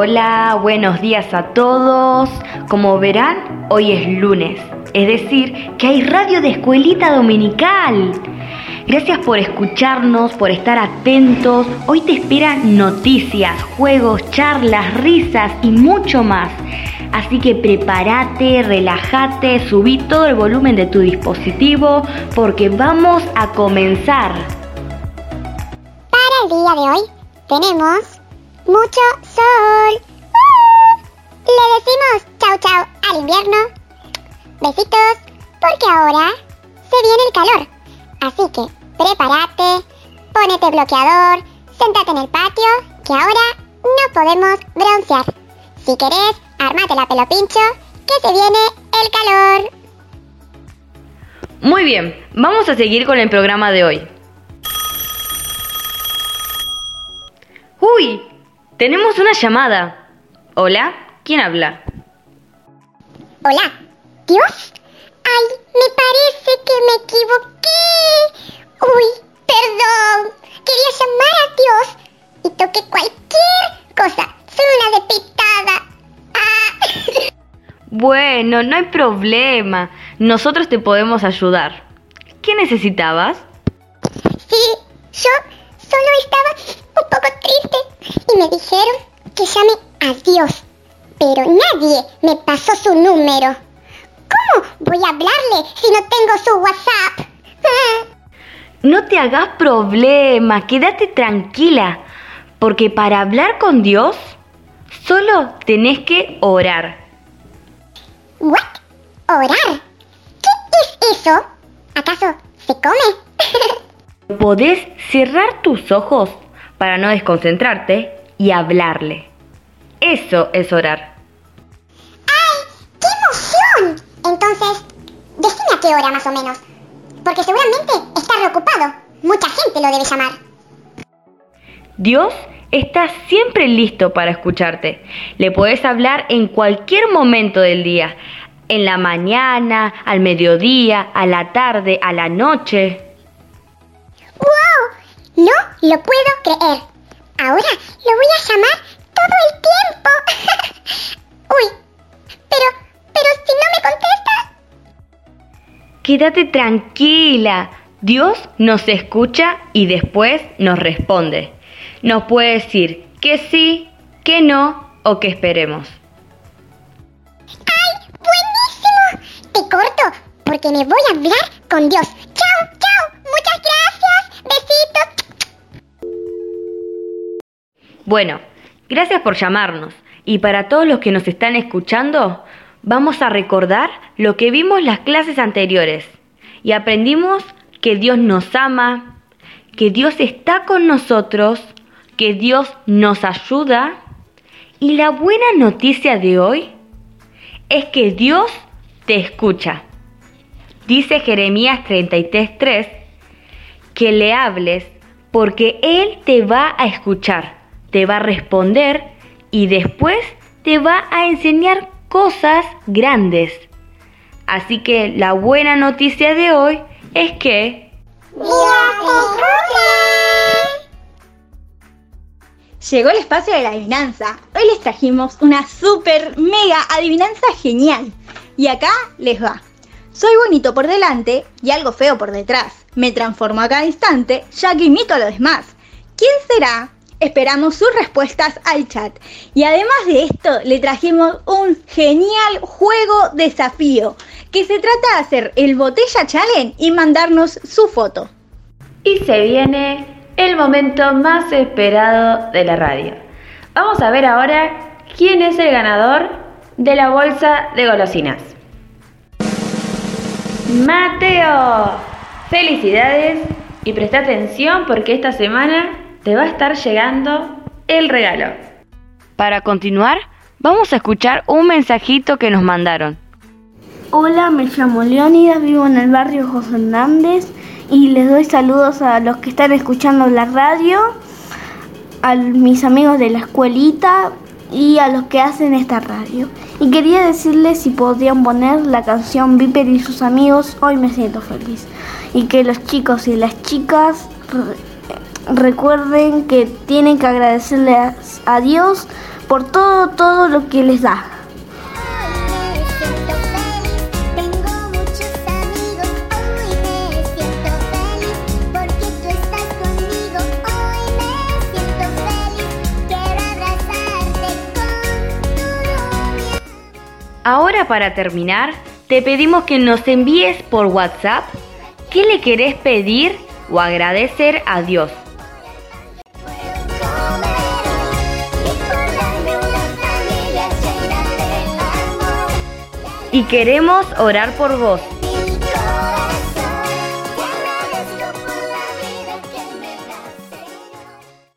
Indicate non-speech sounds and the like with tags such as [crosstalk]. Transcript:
Hola, buenos días a todos. Como verán, hoy es lunes, es decir, que hay radio de escuelita dominical. Gracias por escucharnos, por estar atentos. Hoy te esperan noticias, juegos, charlas, risas y mucho más. Así que prepárate, relájate, subí todo el volumen de tu dispositivo porque vamos a comenzar. Para el día de hoy tenemos mucho sol. Le decimos chau chau al invierno. Besitos, porque ahora se viene el calor. Así que prepárate, ponete bloqueador, sentate en el patio, que ahora no podemos broncear. Si querés, armate la pelo pincho, que se viene el calor. Muy bien, vamos a seguir con el programa de hoy. Uy, tenemos una llamada. Hola, ¿quién habla? Hola, ¿Dios? Ay, me parece que me equivoqué. Uy, perdón. Quería llamar a Dios y toqué cualquier cosa. Soy una depitada. Ah. [laughs] Bueno, no hay problema. Nosotros te podemos ayudar. ¿Qué necesitabas? Sí, yo solo estaba un poco triste me dijeron que llame a Dios. Pero nadie me pasó su número. ¿Cómo voy a hablarle si no tengo su WhatsApp? [laughs] No te hagas problema, quédate tranquila, porque para hablar con Dios solo tenés que orar. ¿What? ¿Orar? ¿Qué es eso? ¿Acaso se come? [laughs] Podés cerrar tus ojos para no desconcentrarte y hablarle. Eso es orar. ¡Ay! ¡Qué emoción! Entonces, decime a qué hora más o menos. Porque seguramente está reocupado. Mucha gente lo debe llamar. Dios está siempre listo para escucharte. Le puedes hablar en cualquier momento del día. En la mañana, al mediodía, a la tarde, a la noche. ¡Wow! No lo puedo creer. Ahora lo voy a llamar todo el tiempo. [laughs] Uy, pero, pero si no me contesta. Quédate tranquila. Dios nos escucha y después nos responde. Nos puede decir que sí, que no o que esperemos. ¡Ay, buenísimo! Te corto porque me voy a hablar con Dios. Bueno, gracias por llamarnos. Y para todos los que nos están escuchando, vamos a recordar lo que vimos las clases anteriores. Y aprendimos que Dios nos ama, que Dios está con nosotros, que Dios nos ayuda. Y la buena noticia de hoy es que Dios te escucha. Dice Jeremías 33:3 que le hables porque Él te va a escuchar, te va a responder y después te va a enseñar cosas grandes. Así que la buena noticia de hoy es que. Llegó el espacio de la adivinanza. Hoy les trajimos una super mega adivinanza genial. Y acá les va. Soy bonito por delante y algo feo por detrás. Me transformo a cada instante ya que imito a los demás. ¿Quién será? Esperamos sus respuestas al chat. Y además de esto, le trajimos un genial juego desafío que se trata de hacer el botella challenge y mandarnos su foto. Y se viene el momento más esperado de la radio. Vamos a ver ahora quién es el ganador de la bolsa de golosinas. Mateo, felicidades y presta atención porque esta semana te va a estar llegando el regalo. para continuar vamos a escuchar un mensajito que nos mandaron. Hola, me llamo Leónidas, vivo en el barrio José Hernández y les doy saludos a los que están escuchando la radio, a mis amigos de la escuelita y a los que hacen esta radio. Y quería decirles si podrían poner la canción Viper y sus amigos, hoy me siento feliz. Y que los chicos y las chicas recuerden que tienen que agradecerle a- Dios por todo, todo lo que les da. Ahora para terminar, te pedimos que nos envíes por WhatsApp qué le querés pedir o agradecer a Dios. Y queremos orar por vos.